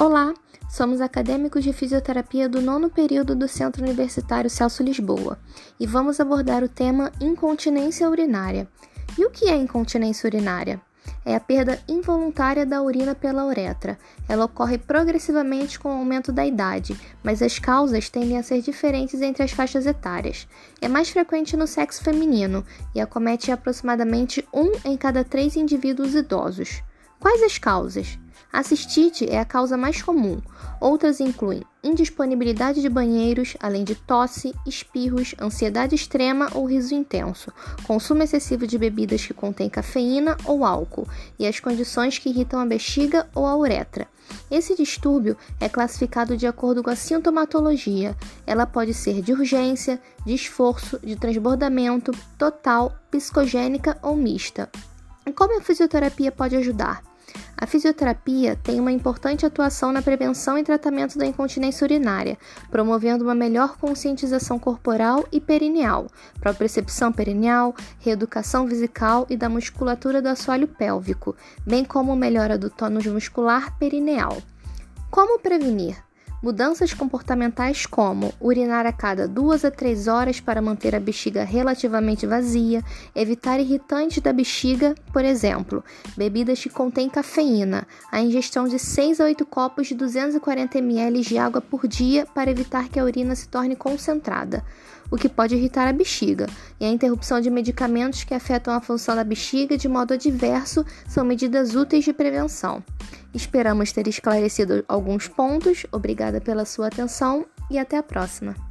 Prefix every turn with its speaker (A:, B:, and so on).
A: Olá, somos acadêmicos de fisioterapia do nono período do Centro Universitário Celso Lisboa e vamos abordar o tema incontinência urinária. E o que é incontinência urinária? É a perda involuntária da urina pela uretra. Ela ocorre progressivamente com o aumento da idade, mas as causas tendem a ser diferentes entre as faixas etárias. É mais frequente no sexo feminino e acomete aproximadamente um em cada três indivíduos idosos. Quais as causas? A cistite é a causa mais comum. Outras incluem indisponibilidade de banheiros, além de tosse, espirros, ansiedade extrema ou riso intenso, consumo excessivo de bebidas que contêm cafeína ou álcool e as condições que irritam a bexiga ou a uretra. Esse distúrbio é classificado de acordo com a sintomatologia. Ela pode ser de urgência, de esforço, de transbordamento, total, psicogênica ou mista. Como a fisioterapia pode ajudar? A fisioterapia tem uma importante atuação na prevenção e tratamento da incontinência urinária, promovendo uma melhor conscientização corporal e perineal, propriocepção perineal, reeducação vesical e da musculatura do assoalho pélvico, bem como melhora do tônus muscular perineal. Como prevenir? Mudanças comportamentais como urinar a cada duas a três horas para manter a bexiga relativamente vazia, evitar irritantes da bexiga, por exemplo, bebidas que contêm cafeína, a ingestão de 6 a 8 copos de 240 ml de água por dia para evitar que a urina se torne concentrada, o que pode irritar a bexiga, e a interrupção de medicamentos que afetam a função da bexiga de modo adverso são medidas úteis de prevenção. Esperamos ter esclarecido alguns pontos. Obrigada pela sua atenção e até a próxima.